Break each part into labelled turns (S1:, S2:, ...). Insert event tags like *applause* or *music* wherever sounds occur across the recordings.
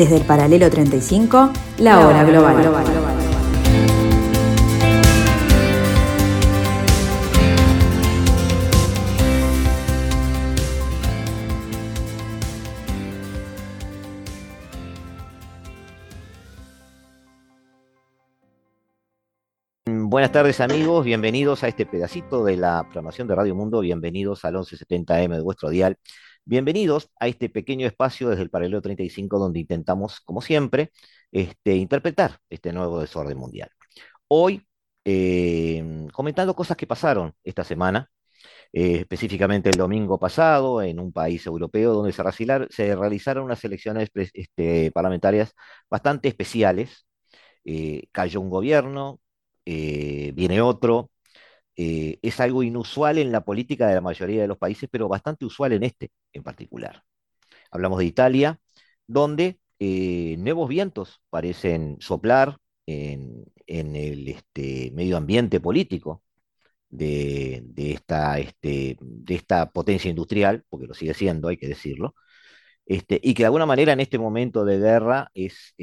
S1: Desde el paralelo 35, la hora global.
S2: Buenas tardes amigos, bienvenidos a este pedacito de la programación de Radio Mundo, bienvenidos al 1170M de vuestro dial, bienvenidos a este pequeño espacio desde el paralelo 35 donde intentamos, como siempre, este, interpretar este nuevo desorden mundial. Hoy, eh, comentando cosas que pasaron esta semana, eh, específicamente el domingo pasado en un país europeo donde se, realizaron unas elecciones este, parlamentarias bastante especiales. Eh, cayó un gobierno, eh, viene otro. Eh, es algo inusual en la política de la mayoría de los países, pero bastante usual en este en particular. Hablamos de Italia, donde eh, nuevos vientos parecen soplar en, el este, medio ambiente político de, esta, este, de esta potencia industrial, porque lo sigue siendo, hay que decirlo, este, y que de alguna manera en este momento de guerra es,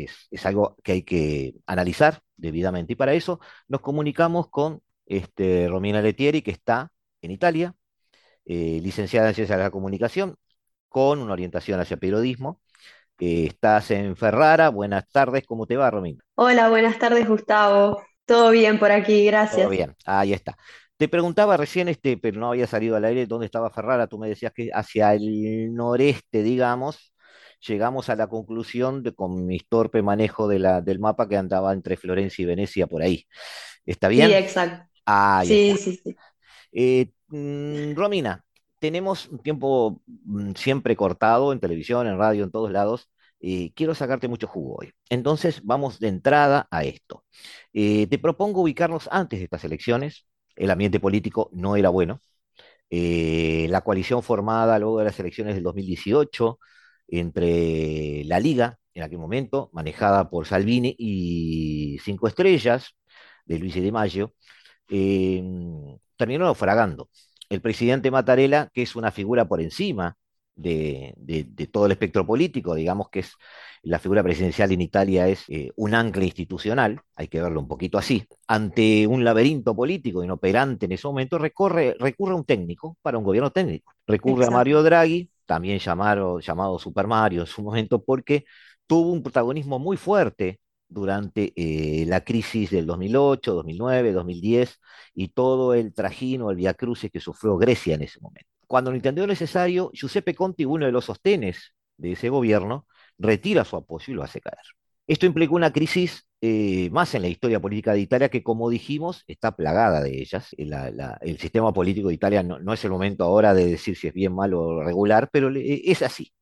S2: algo que hay que analizar debidamente. Y para eso nos comunicamos con este, Romina Letieri, que está en Italia, eh, licenciada en Ciencias de la Comunicación, con una orientación hacia periodismo. Eh, estás en Ferrara. Buenas tardes, ¿cómo te va, Romina?
S3: Hola, buenas tardes, Gustavo. Todo bien por aquí, gracias.
S2: Todo bien, ahí está. Te preguntaba recién, este, pero no había salido al aire, dónde estaba Ferrara. Tú me decías que hacia el noreste, digamos, llegamos a la conclusión de, con mi torpe manejo de la, del mapa que andaba entre Florencia y Venecia por ahí. ¿Está bien?
S3: Sí, exacto.
S2: Ah,
S3: sí, sí, sí.
S2: Eh, mm, Romina, tenemos un tiempo mm, siempre cortado en televisión, en radio, en todos lados. y quiero sacarte mucho jugo hoy. Entonces, vamos de entrada a esto. Eh, te propongo ubicarnos antes de estas elecciones, el ambiente político no era bueno. Eh, la coalición formada luego de las elecciones del 2018 entre la Liga, en aquel momento, manejada por Salvini, y Cinco Estrellas, de Luis de Mayo, eh, terminó naufragando. El presidente Mattarella, que es una figura por encima de, todo el espectro político, digamos que es la figura presidencial en Italia es eh, un ancla institucional, hay que verlo un poquito así, ante un laberinto político inoperante en ese momento, recorre, recurre a un técnico para un gobierno técnico. Recurre a Mario Draghi, también llamado, llamado Super Mario en su momento, porque tuvo un protagonismo muy fuerte durante eh, la crisis del 2008, 2009, 2010 y todo el trajino, el viacrucis que sufrió Grecia en ese momento. Cuando lo entendió necesario, Giuseppe Conti, uno de los sostenes de ese gobierno, retira su apoyo y lo hace caer. Esto implicó una crisis eh, más en la historia política de Italia que, como dijimos, está plagada de ellas. el sistema político de Italia no, es el momento ahora de decir si es bien, malo o regular, pero es así.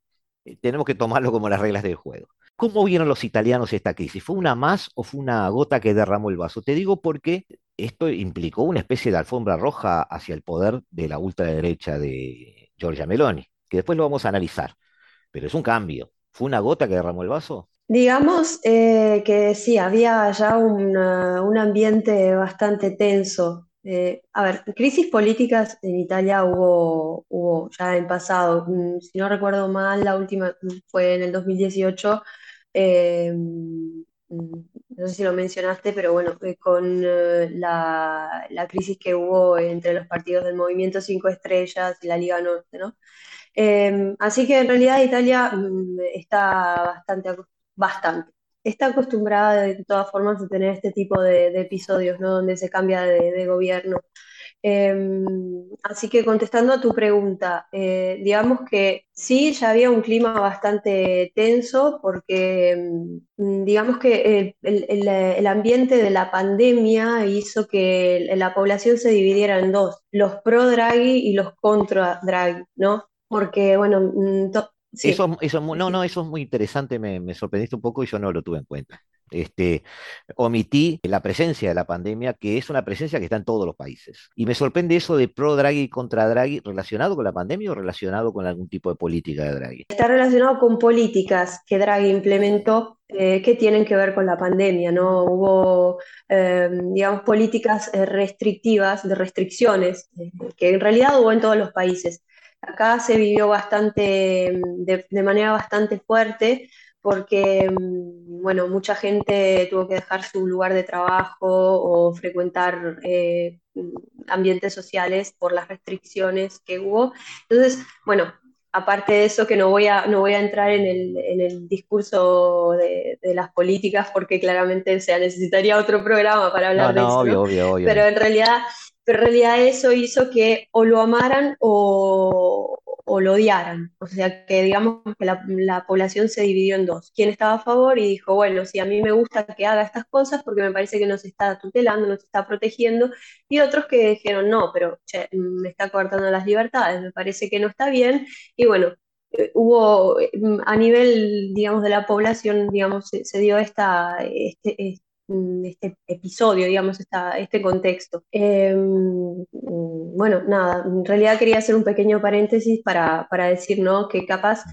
S2: Eh, tenemos que tomarlo como las reglas del juego. ¿Cómo vieron los italianos esta crisis? ¿Fue una más o fue una gota que derramó el vaso? Te digo porque esto implicó una especie de alfombra roja hacia el poder de la ultraderecha de Giorgia Meloni, que después lo vamos a analizar. Pero es un cambio. ¿Fue una gota que derramó el vaso?
S3: Digamos eh, que sí, había ya un ambiente bastante tenso. Eh, a ver, crisis políticas en Italia hubo, hubo ya en pasado. Mm, si no recuerdo mal, la última fue en el 2018 eh, no sé si lo mencionaste, pero bueno, con eh, la, crisis que hubo entre los partidos del Movimiento Cinco Estrellas y la Liga Norte, ¿no? Eh, así que en realidad Italia mm, está bastante, bastante, está acostumbrada de todas formas a tener este tipo de, episodios, ¿no? Donde se cambia de gobierno. Em, así que contestando a tu pregunta, eh, digamos que sí, ya había un clima bastante tenso porque em, digamos que el, ambiente de la pandemia hizo que la población se dividiera en dos, los pro Draghi y los contra Draghi, ¿no? Porque, bueno,
S2: mm, Eso, eso, no, no, eso es muy interesante, me sorprendiste un poco y yo no lo tuve en cuenta este, omití la presencia de la pandemia, que es una presencia que está en todos los países. Y me sorprende eso de pro Draghi y contra Draghi, ¿relacionado con la pandemia o relacionado con algún tipo de política de Draghi?
S3: Está relacionado con políticas que Draghi implementó eh, que tienen que ver con la pandemia, ¿no? Hubo, eh, digamos, políticas eh, restrictivas, de restricciones, que en realidad hubo en todos los países. Acá se vivió bastante, de manera bastante fuerte porque, mm, bueno, mucha gente tuvo que dejar su lugar de trabajo o frecuentar eh, ambientes sociales por las restricciones que hubo. Entonces, bueno, aparte de eso, que no voy a, no voy a entrar en el, discurso de, las políticas, porque claramente se necesitaría otro programa para hablar de eso. Pero en realidad, pero en realidad eso hizo que o lo amaran o, o lo odiaran. O sea, que digamos que la, población se dividió en dos. Quien estaba a favor y dijo, bueno, si a mí me gusta que haga estas cosas porque me parece que nos está tutelando, nos está protegiendo, y otros que dijeron, no, pero me está coartando las libertades, me parece que no está bien, y bueno. Eh, hubo a nivel, digamos, de la población, digamos, se, dio esta, este, este episodio, digamos, esta, este contexto. Em, mm, bueno, nada, en realidad quería hacer un pequeño paréntesis para, para decir, ¿no? Que capaz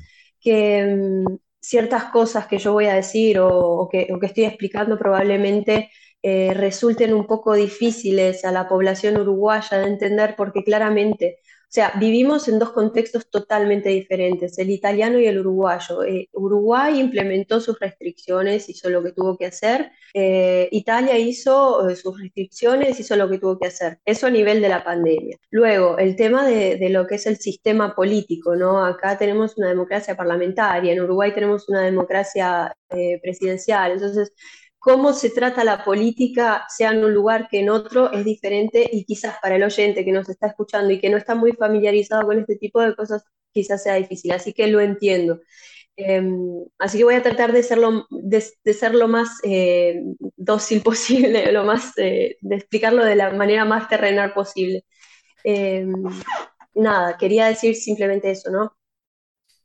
S3: que mm, ciertas cosas que yo voy a decir o, que, o que, estoy explicando probablemente eh, resulten un poco difíciles a la población uruguaya de entender porque claramente sea, vivimos en dos contextos totalmente diferentes, el italiano y el uruguayo. Eh, Uruguay implementó sus restricciones, hizo lo que tuvo que hacer. Eh, Italia hizo eh, sus restricciones, hizo lo que tuvo que hacer. Eso a nivel de la pandemia. Luego, el tema de, de lo que es el sistema político, ¿no? Acá tenemos una democracia parlamentaria, en Uruguay tenemos una democracia presidencial. Entonces, cómo se trata la política, sea en un lugar que en otro, es diferente y quizás para el oyente que nos está escuchando y que no está muy familiarizado con este tipo de cosas, quizás sea difícil. Así que lo entiendo. Em, así que voy a tratar de ser lo, de, ser lo más eh, dócil *laughs* posible, lo más, eh, de explicarlo de la manera más terrenal posible. Em, nada, quería decir simplemente eso, ¿no?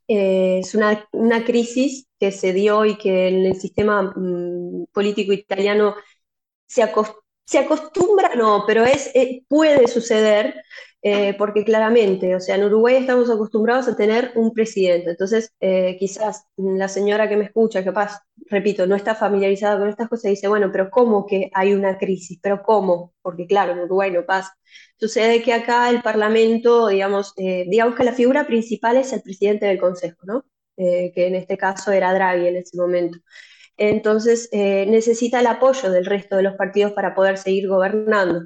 S3: Eh, es una, una, crisis que se dio y que en el sistema mm, político italiano se, acostumbra, no, pero es, eh, puede suceder eh, porque claramente, o sea, en Uruguay estamos acostumbrados a tener un presidente, entonces eh, quizás la señora que me escucha, capaz, repito, no está familiarizada con estas cosas, dice, bueno, pero ¿cómo que hay una crisis? ¿Pero cómo? Porque claro, en Uruguay no pasa. Sucede que acá el Parlamento, digamos, eh, digamos que la figura principal es el presidente del Consejo, ¿no? que en este caso era Draghi en ese momento. Entonces, necesita el apoyo del resto de los partidos para poder seguir gobernando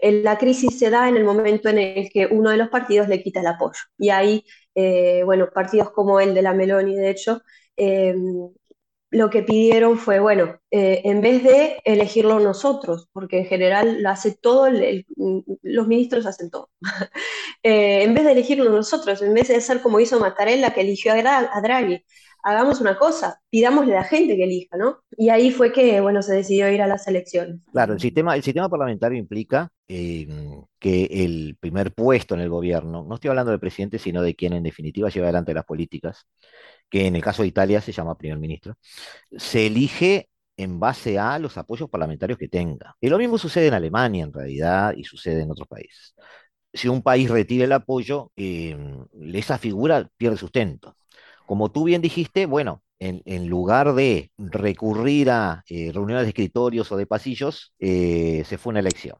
S3: la crisis se da en el momento en el que uno de los partidos le quita el apoyo. Y ahí, eh, bueno, partidos como el de la Meloni, de hecho, eh, lo que pidieron fue, bueno, eh, en vez de elegirlo nosotros, porque en general lo hace todo, los ministros hacen todo, *laughs* en vez de elegirlo nosotros, en vez de hacer como hizo Mattarella, que eligió a, Draghi, hagamos una cosa, pidámosle a la gente que elija, ¿no? Y ahí fue que, bueno, se decidió ir a las elecciones.
S2: Claro, el sistema, el sistema parlamentario implica que el primer puesto en el gobierno, no estoy hablando del presidente, sino de quien en definitiva lleva adelante las políticas, que en el caso de Italia se llama primer ministro, se elige en base a los apoyos parlamentarios que tenga. Y lo mismo sucede en Alemania, en realidad, y sucede en otros países. Si un país retira el apoyo, em, esa figura pierde sustento. Como tú bien dijiste, bueno, en, lugar de recurrir a eh, reuniones de escritorios o de pasillos, eh, se fue una elección.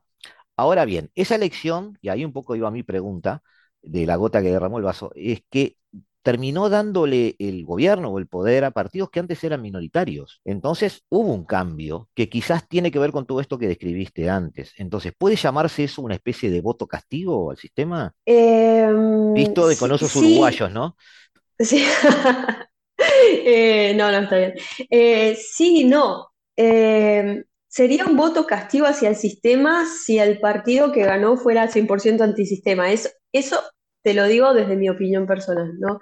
S2: Ahora bien, esa elección, y ahí un poco iba mi pregunta de la gota que derramó el vaso, es que terminó dándole el gobierno o el poder a partidos que antes eran minoritarios. Entonces hubo un cambio que quizás tiene que ver con todo esto que describiste antes. Entonces, ¿puede llamarse eso una especie de voto castigo al sistema?
S3: Em,
S2: Visto de con esos uruguayos, ¿no?
S3: Sí. *laughs* Eh, no, no, está bien. Eh, sí, no. Sería un voto castigo hacia el sistema si el partido que ganó fuera 100% antisistema. Eso, eso te lo digo desde mi opinión personal, ¿no?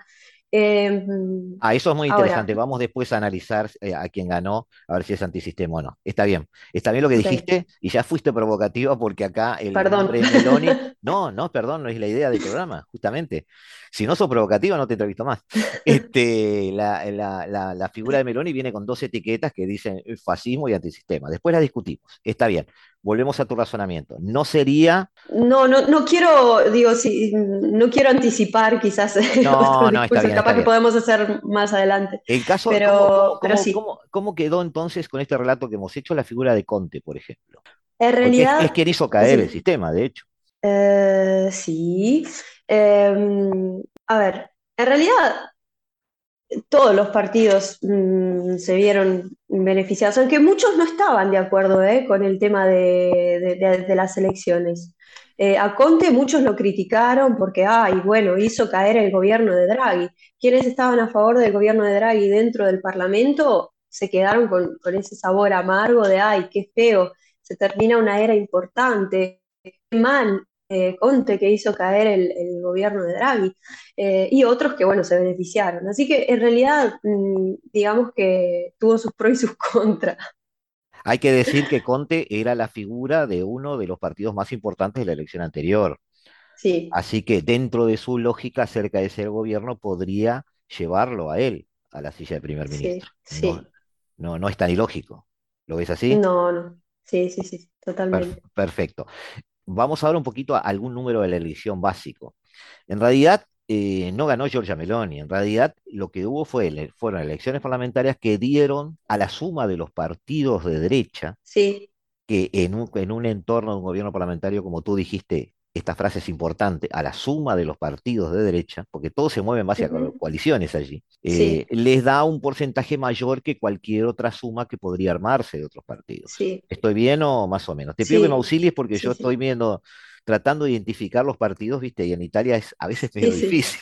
S2: Em, ah, eso es muy interesante. Vamos después a analizar eh, a quién ganó, a ver si es antisistema o no. Está bien. Está bien lo que dijiste y ya fuiste provocativa porque acá el
S3: perdón.
S2: Meloni. *laughs* No, no, perdón, no es la idea del programa, justamente. Si no sos provocativa, no te entrevisto más. Este, la, figura de Meloni viene con dos etiquetas que dicen fascismo y antisistema. Después la discutimos. Está bien volvemos a tu razonamiento. No sería.
S3: No, no, no quiero, digo, si, no quiero anticipar quizás
S2: no, *laughs* no, está bien,
S3: capaz que podemos hacer más adelante.
S2: El caso,
S3: pero,
S2: ¿cómo, cómo, quedó entonces con este relato que hemos hecho la figura de Conte, por ejemplo?
S3: En realidad.
S2: Es, quien hizo caer el sistema, de hecho.
S3: Eh, sí. Em, a ver, en realidad todos los partidos mm, se vieron beneficiados, aunque muchos no estaban de acuerdo ¿eh? con el tema de, de- de las elecciones. Eh, a Conte muchos lo criticaron porque, ay, bueno, hizo caer el gobierno de Draghi. Quienes estaban a favor del gobierno de Draghi dentro del Parlamento se quedaron con, con ese sabor amargo de, ay, qué feo, se termina una era importante, qué mal eh, Conte que hizo caer el, el gobierno de Draghi, eh, y otros que, bueno, se beneficiaron. Así que en realidad, mm, digamos que tuvo sus pros y sus *laughs* contras.
S2: Hay que decir que Conte era la figura de uno de los partidos más importantes de la elección anterior.
S3: Sí,
S2: Así que dentro de su lógica acerca de ese gobierno podría llevarlo a él a la silla de primer
S3: sí,
S2: ministro. No,
S3: sí.
S2: no, no es tan ilógico. ¿Lo ves así?
S3: No, no. Sí, sí, sí, totalmente.
S2: perfecto. Vamos ahora un poquito a algún número de la elección básico. En realidad, eh, no ganó Giorgia Meloni. En realidad, lo que hubo fue, ele- fueron elecciones parlamentarias que dieron a la suma de los partidos de derecha
S3: Sí,
S2: que en un, en un entorno de un gobierno parlamentario, como tú dijiste, esta frase es importante, a la suma de los partidos de derecha, porque todos se mueven en base co-
S3: ujú,
S2: coaliciones allí, eh,
S3: Sí,
S2: les da un porcentaje mayor que cualquier otra suma que podría armarse de otros partidos.
S3: sí,
S2: ¿Estoy bien o más o menos? Te pido que me auxilies porque yo estoy viendo, tratando de identificar los partidos, viste, y en Italia es a veces medio
S3: sí, sí.
S2: difícil.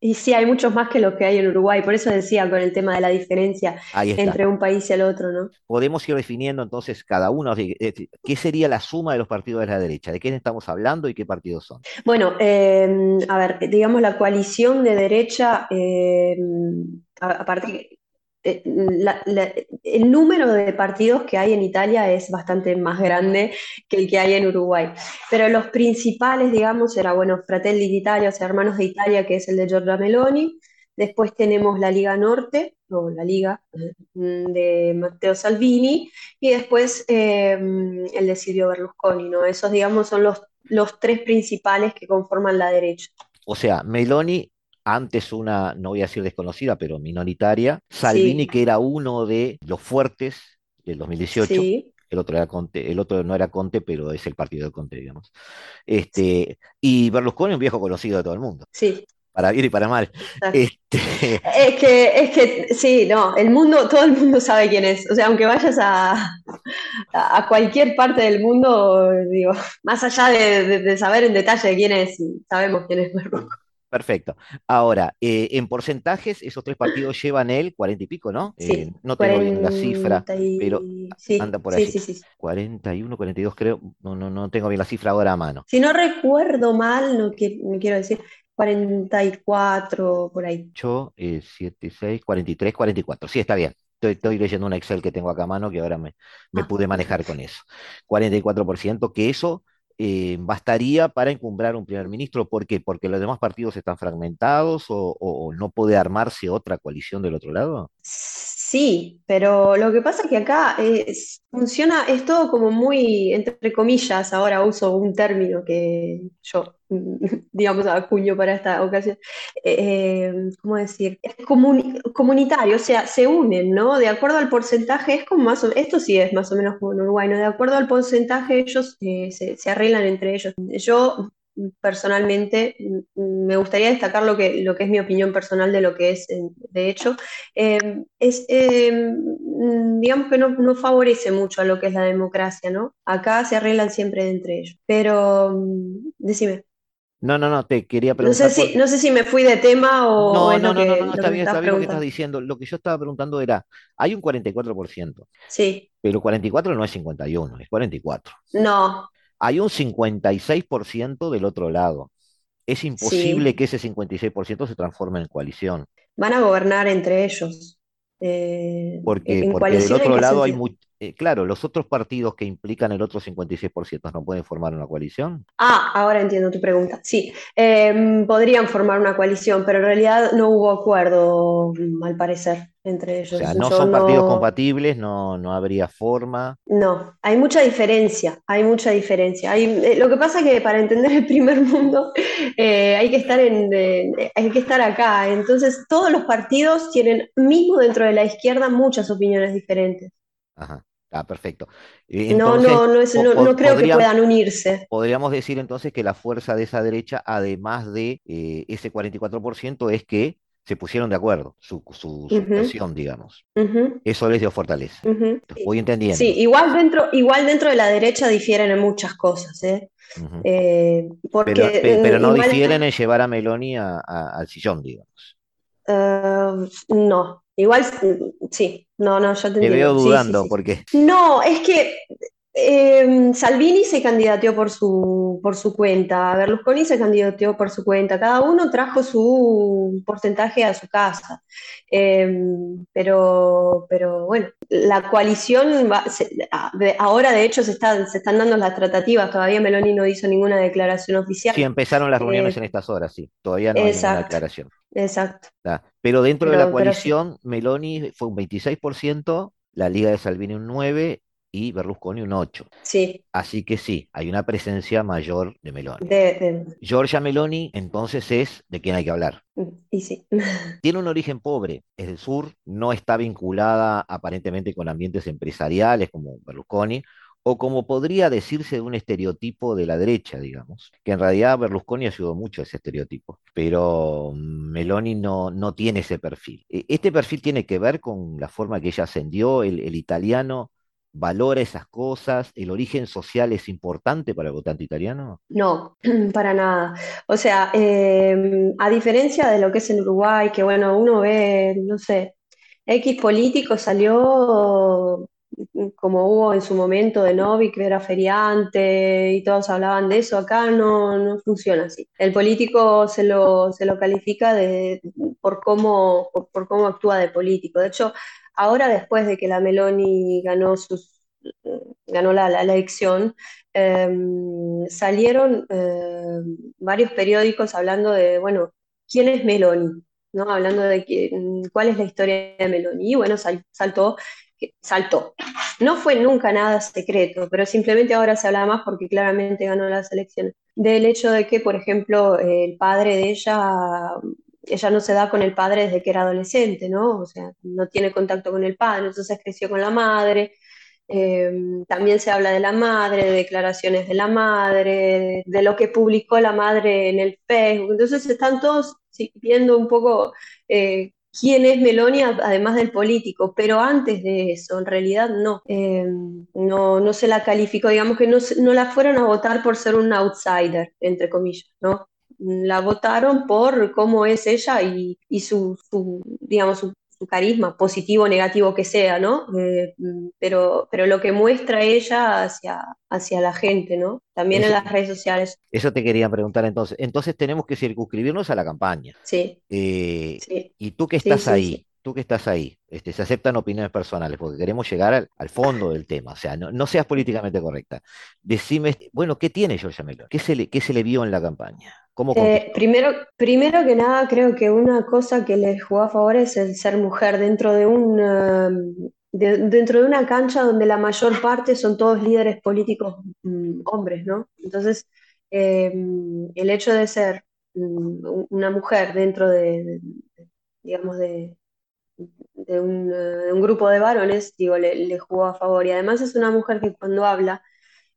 S3: Y sí, hay muchos más que los que hay en Uruguay, por eso decía con el tema de la diferencia entre un país y el otro, ¿no?
S2: Podemos ir definiendo entonces cada uno, ¿qué sería la suma de los partidos de la derecha? ¿De quién estamos hablando y qué partidos son?
S3: Bueno, eh, a ver, digamos la coalición de derecha, eh, a- aparte, eh, la- la- el número de partidos que hay en Italia es bastante más grande que el que hay en Uruguay, pero los principales, digamos, era, bueno, Fratelli d'Italia, o sea, Hermanos de Italia, que es el de Giorgia Meloni, después tenemos la Liga Norte, o la Liga, eh, de Matteo Salvini, y después eh, el de Silvio Berlusconi, ¿no? Esos, digamos, son los los tres principales que conforman la derecha.
S2: O sea, Meloni, antes una, no voy a decir desconocida, pero minoritaria, Salvini,
S3: Sí,
S2: que era uno de los fuertes del 2018,
S3: sí,
S2: el otro era Conte, el otro no era Conte, pero es el partido de Conte, digamos. Este, y Berlusconi, un viejo conocido de todo el mundo,
S3: sí,
S2: para bien y para mal. Este,
S3: Es que, es que, sí, no, el mundo, todo el mundo sabe quién es. O sea, aunque vayas a, a, a cualquier parte del mundo, digo, más allá de, de- de saber en detalle quién es, sabemos quién es Berlusconi.
S2: Perfecto. Ahora, eh, en porcentajes, esos tres partidos llevan el 40 y pico, ¿no? Eh,
S3: Sí,
S2: no tengo bien la cifra,
S3: 40
S2: pero.
S3: Sí,
S2: anda por
S3: sí,
S2: allí.
S3: sí, sí.
S2: 41, 42 creo, no, no, no tengo bien la cifra ahora a mano.
S3: Si no recuerdo mal, no, qui- no quiero decir 44 por ahí.
S2: 8, eh, 7, 6, 43, 44. Sí, está bien. Estoy, estoy leyendo un Excel que tengo acá a mano que ahora me, me
S3: Ah,
S2: pude manejar con eso. 44%, que eso eh, bastaría para encumbrar un primer ministro. ¿Por qué? Porque los demás partidos están fragmentados o, o- no puede armarse otra coalición del otro lado.
S3: Pero lo que pasa es que acá es- funciona, es todo como muy, entre comillas, ahora uso un término que yo, *laughs* digamos, acuño para esta ocasión. Eh, ¿cómo decir? Es comuni- comunitario, o sea, se unen, ¿no? De acuerdo al porcentaje, es como más o esto sí es más o menos como en Uruguay, ¿no? De acuerdo al porcentaje, ellos eh, se, se arreglan entre ellos. Yo personalmente mm, me gustaría destacar lo que, lo que es mi opinión personal de lo que es, eh, de hecho eh, es, eh, mm, digamos que no, no favorece mucho a lo que es la democracia, ¿no? Acá se arreglan siempre entre ellos. Pero mm, decime,
S2: No, no, no, te quería
S3: no sé
S2: preguntar por...
S3: si, no sé si me fui de tema o,
S2: No, no, no, no, no, no, está bien, está bien lo que estás diciendo. Lo que yo estaba preguntando era, hay un 44%,
S3: Sí,
S2: pero 44 no es 51, es 44.
S3: no,
S2: Hay un 56% del otro lado. Es imposible
S3: sí,
S2: que ese 56% se transforme en coalición,
S3: van a gobernar entre ellos. Eh,
S2: porque,
S3: ¿en
S2: porque del otro lado hay muy, eh, claro, los otros partidos que implican el otro 56% no pueden formar una coalición.
S3: Ah, ahora entiendo tu pregunta. Sí, eh, podrían formar una coalición, pero en realidad no hubo acuerdo, al parecer, entre
S2: O sea,
S3: ellos.
S2: no
S3: Yo
S2: son partidos compatibles, no, no habría forma.
S3: no, hay mucha diferencia, hay mucha diferencia. Hay, eh, lo que pasa es que para entender el primer *laughs* mundo eh, hay que estar en, eh, hay que estar acá. Entonces, todos los partidos tienen, mismo dentro de la izquierda, muchas opiniones diferentes.
S2: Ajá, está perfecto. Eh,
S3: No, no, no es, no, no creo que puedan unirse.
S2: podríamos decir entonces que la fuerza de esa derecha, además de eh, ese 44%, es que se pusieron de acuerdo, su, su, su versión, digamos. Eso les dio fortaleza. Voy
S3: Sí,
S2: entendiendo.
S3: igual dentro, igual dentro de la derecha difieren en muchas cosas, ¿eh? Eh,
S2: Pero,
S3: porque
S2: pe- pero no difieren en llevar a Meloni a- a- al sillón, digamos.
S3: Eh, no, igual mm, sí, no, no, yo te
S2: Te veo
S3: entiendo. Sí, sí,
S2: dudando
S3: sí.
S2: porque
S3: No, es que eh, Salvini se candidateó por su, por su cuenta, Berlusconi se candidateó por su cuenta, cada uno trajo su porcentaje a su casa. Eh, pero, pero bueno, la coalición va- se- ahora de hecho se están, se están dando las tratativas, todavía Meloni no hizo ninguna declaración oficial.
S2: sí empezaron las reuniones
S3: Eh,
S2: en estas horas, sí. Todavía no hay ninguna
S3: exacto,
S2: declaración.
S3: exacto,
S2: ¿tá? Pero dentro de la
S3: pero
S2: coalición, Meloni fue un 26%, la Liga de Salvini un 9% y Berlusconi un 8%.
S3: Sí,
S2: Así que sí, hay una presencia mayor de Meloni.
S3: de, de-
S2: Giorgia Meloni, entonces, es de quien hay que hablar.
S3: y sí. *laughs*
S2: Tiene un origen pobre, es del sur, no está vinculada aparentemente con ambientes empresariales como Berlusconi, o como podría decirse de un estereotipo de la derecha, digamos, que en realidad Berlusconi ayudó mucho a ese estereotipo, pero mm, Meloni no, no tiene ese perfil. E- Este perfil tiene que ver con la forma que ella ascendió, el, el italiano valora esas cosas, el origen social es importante para el votante italiano.
S3: No, *clears throat* para nada. O sea, eh, a diferencia de lo que es en Uruguay, que bueno, uno ve, no sé, X político salió mm, como hubo en su momento de Novi, que era feriante y todos hablaban de eso, acá no, no funciona así. El político se lo, se lo califica de, por cómo, por, por cómo actúa de político. De hecho, ahora después de que la Meloni ganó sus, ganó la, elección, eh, salieron eh, varios periódicos hablando de, bueno, ¿quién es Meloni? ¿No? Hablando de que, cuál es la historia de Meloni. Y bueno, sal, saltó, saltó. No fue nunca nada secreto, pero simplemente ahora se habla más porque claramente ganó las elecciones. Del hecho de que, por ejemplo, el padre de ella, ella no se da con el padre desde que era adolescente, ¿no? O sea, no tiene contacto con el padre, entonces creció con la madre. Eh, también se habla de la madre, de declaraciones de la madre, de, lo que publicó la madre en el Facebook. Entonces están todos viendo un poco eh, quién es Meloni, además del político, pero antes de eso, en realidad no. Eh, no, no se la calificó, digamos que no, no la fueron a votar por ser un outsider, entre comillas, ¿no? La votaron por cómo es ella y, y su, su, digamos, su su carisma, positivo o negativo que sea, ¿no? Eh, pero, pero lo que muestra ella hacia, hacia la gente, ¿no? También
S2: eso,
S3: en las redes sociales.
S2: Eso te quería preguntar entonces. Entonces tenemos que circunscribirnos a la campaña.
S3: Sí.
S2: Eh,
S3: sí.
S2: Y tú que estás
S3: sí,
S2: ahí, tú que estás ahí, este, se aceptan opiniones personales porque queremos llegar al, al fondo del tema, o sea, no, no, seas políticamente correcta. Decime, bueno, ¿qué tiene Giorgia Meloni? ¿Qué se le, qué se le vio en la campaña? ¿Cómo
S3: eh, primero, primero que nada, creo que una cosa que le jugó a favor es el ser mujer dentro de un uh, de, dentro de una cancha donde la mayor parte son todos líderes políticos um, hombres, ¿no? Entonces, eh, el hecho de ser um, una mujer dentro de, de digamos, de, de un, grupo de varones, digo, le, le, jugó a favor. Y además es una mujer que cuando habla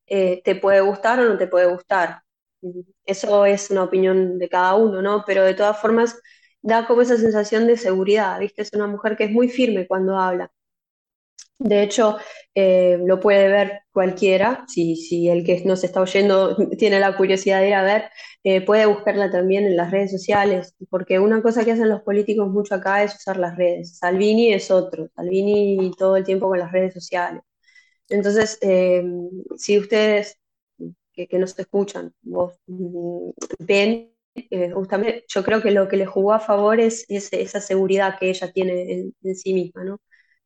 S3: eh, te puede gustar o no te puede gustar. Eso es una opinión de cada uno, ¿no? Pero de todas formas da como esa sensación de seguridad, ¿viste? Es una mujer que es muy firme cuando habla. De hecho, eh, lo puede ver cualquiera, si, el que nos está oyendo *laughs* tiene la curiosidad de ir a ver, eh, puede buscarla también en las redes sociales, porque una cosa que hacen los políticos mucho acá es usar las redes. Salvini es otro, Salvini todo el tiempo con las redes sociales. Entonces, eh, si ustedes que, que, nos escuchan, vos mm, ven, justamente yo creo que lo que le jugó a favor es, es esa seguridad que ella tiene en, en, sí misma, ¿no?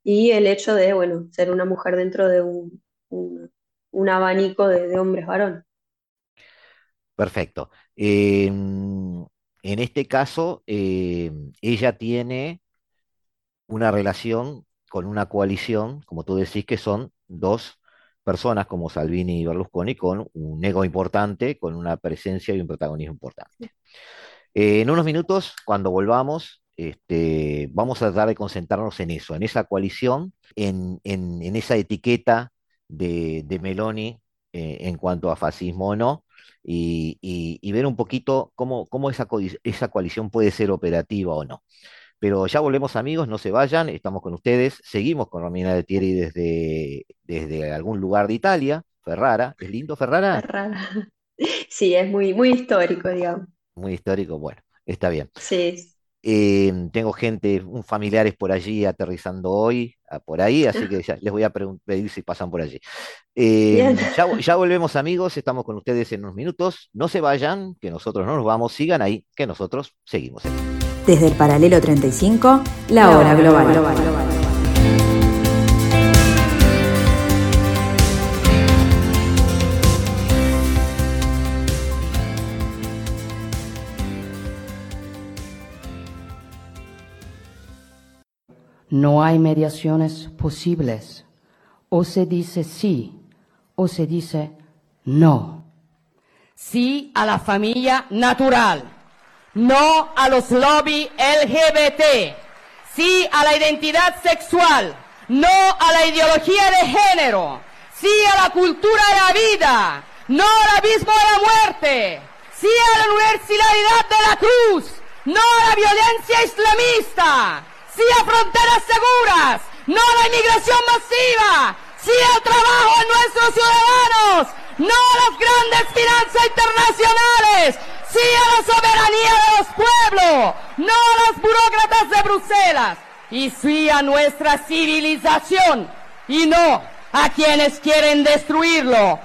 S3: Y el hecho de, bueno, ser una mujer dentro de un, un, un abanico de, de, hombres varón.
S2: Perfecto. Eh, en este caso, eh, ella tiene una relación con una coalición, como tú decís, que son dos personas como Salvini y Berlusconi con un ego importante, con una presencia y un protagonismo importante. Eh, en unos minutos, cuando volvamos, este, vamos a tratar de concentrarnos en eso, en esa coalición, en, en, en esa etiqueta de, de, Meloni eh, en cuanto a fascismo o no, y, y- y ver un poquito cómo, cómo esa, coalic- esa coalición puede ser operativa o no. Pero ya volvemos amigos, no se vayan, estamos con ustedes, seguimos con Romina de Thierry desde, desde algún lugar de Italia, Ferrara, ¿es lindo Ferrara?
S3: Rara. *laughs* Sí, es muy, muy histórico, digamos.
S2: Muy histórico, bueno, está bien.
S3: Sí.
S2: Eh, tengo gente, un familiares por allí aterrizando hoy, ah, por ahí, así que ya les voy a pedir si pasan por allí. Eh,
S3: Bien.
S2: ya, vo- ya volvemos amigos, estamos con ustedes en unos minutos, no se vayan, que nosotros no nos vamos, sigan ahí, que nosotros seguimos.
S1: Desde el paralelo 35, la hora global.
S4: No hay mediaciones posibles. O se dice sí o se dice no. Sí a la familia natural. No a los lobby LGBT. Sí a la identidad sexual. No a la ideología de género. Sí a la cultura de la vida. No al abismo de la muerte. Sí a la universalidad de la cruz. No a la violencia islamista. Sí a fronteras seguras. No a la inmigración masiva. Sí al trabajo de nuestros ciudadanos. No a las grandes finanzas internacionales. Sí a la soberanía de los pueblos. No a las burócratas de Bruselas. Y sí a nuestra civilización. Y no a quienes quieren destruirlo.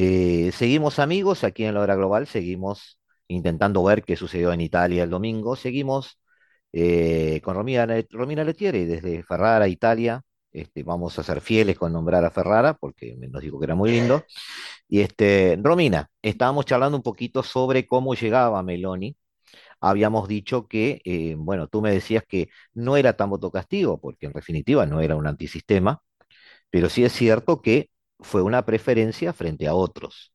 S2: Eh, seguimos amigos aquí en la hora global, seguimos intentando ver qué sucedió en Italia el domingo, seguimos eh, con Romina, Romina Lettieri desde Ferrara, Italia. Este, vamos a ser fieles con nombrar a Ferrara porque nos dijo que era muy lindo. Y este, Romina, estábamos charlando un poquito sobre cómo llegaba Meloni. Habíamos dicho que, eh, bueno, tú me decías que no era tan voto castigo, porque en definitiva no era un antisistema, pero sí es cierto que fue una preferencia frente a otros.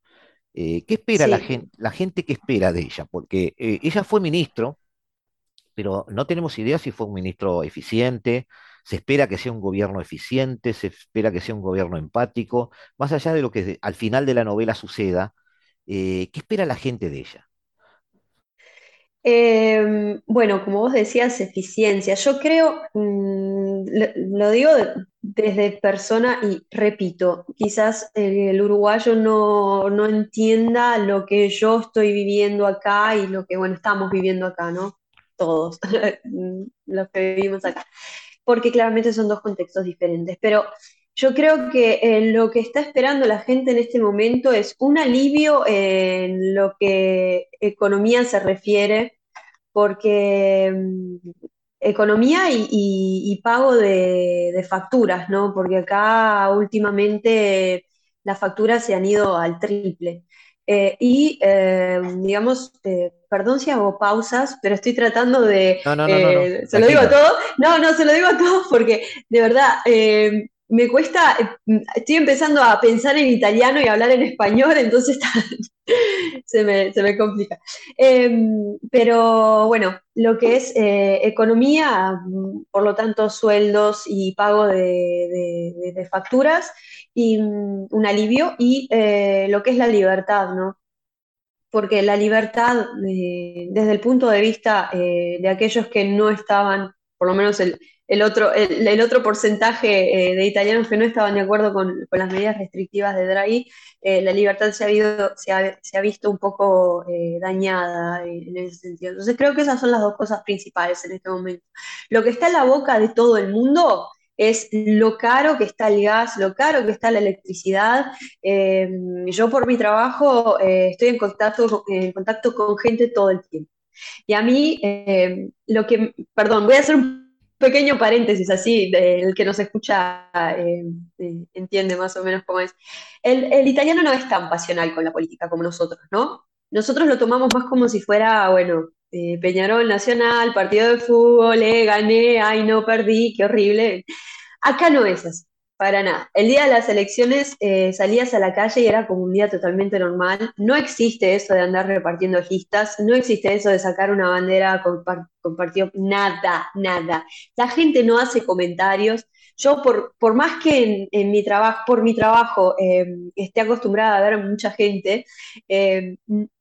S2: Eh, ¿qué espera la gente, la gente que espera de ella? Porque eh, ella fue ministro, pero no tenemos idea si fue un ministro eficiente, se espera que sea un gobierno eficiente, se espera que sea un gobierno empático, más allá de lo que al final de la novela suceda, eh, ¿qué espera la gente de ella?
S3: Eh, bueno, como vos decías, eficiencia. Yo creo, mm, lo, digo de- desde persona y repito, quizás eh, el uruguayo no, no entienda lo que yo estoy viviendo acá y lo que, bueno, estamos viviendo acá, ¿no? Todos *laughs* los que vivimos acá, porque claramente son dos contextos diferentes, pero yo creo que eh, lo que está esperando la gente en este momento es un alivio en lo que economía se refiere porque mm, economía y, y- y pago de, de facturas, ¿no? Porque acá últimamente las facturas se han ido al triple. Eh, y, eh, digamos, eh, perdón si hago pausas, pero estoy tratando de,
S2: No, no, no, no, no,
S3: ¿se lo digo a todos? No, no, se lo digo a todos porque de verdad me cuesta, eh, estoy empezando a pensar en italiano y hablar en español, entonces *laughs* se me, se me complica. Eh, pero bueno, lo que es eh, economía, por lo tanto, sueldos y pago de, de- facturas y mm, un alivio, y eh, lo que es la libertad, ¿no? Porque la libertad, desde el punto de vista de aquellos que no estaban, por lo menos el, el otro, el, el otro porcentaje eh, de italianos que no estaban de acuerdo con, con las medidas restrictivas de Draghi, eh, la libertad se ha, habido- se ha- se ha visto un poco eh, dañada en, en ese sentido. Entonces creo que esas son las dos cosas principales en este momento. Lo que está en la boca de todo el mundo es lo caro que está el gas, lo caro que está la electricidad. Eh, yo por mi trabajo eh, estoy en contacto, en contacto con gente todo el tiempo. Y a mí, eh, lo que, perdón, voy a hacer un pequeño paréntesis así, el que nos escucha eh, eh, entiende más o menos cómo es. El, el italiano no es tan pasional con la política como nosotros, ¿no? Nosotros lo tomamos más como si fuera, bueno, eh, Peñarol Nacional, partido de fútbol, eh, gané, ay no, perdí, qué horrible. Acá no es así. Para nada. El día de las elecciones eh, salías a la calle y era como un día totalmente normal. No existe eso de andar repartiendo listas, no existe eso de sacar una bandera compartido, nada, nada. La gente no hace comentarios. Yo, por, por más que en, mi trabajo, por mi trabajo em, esté acostumbrada a ver mucha gente, em,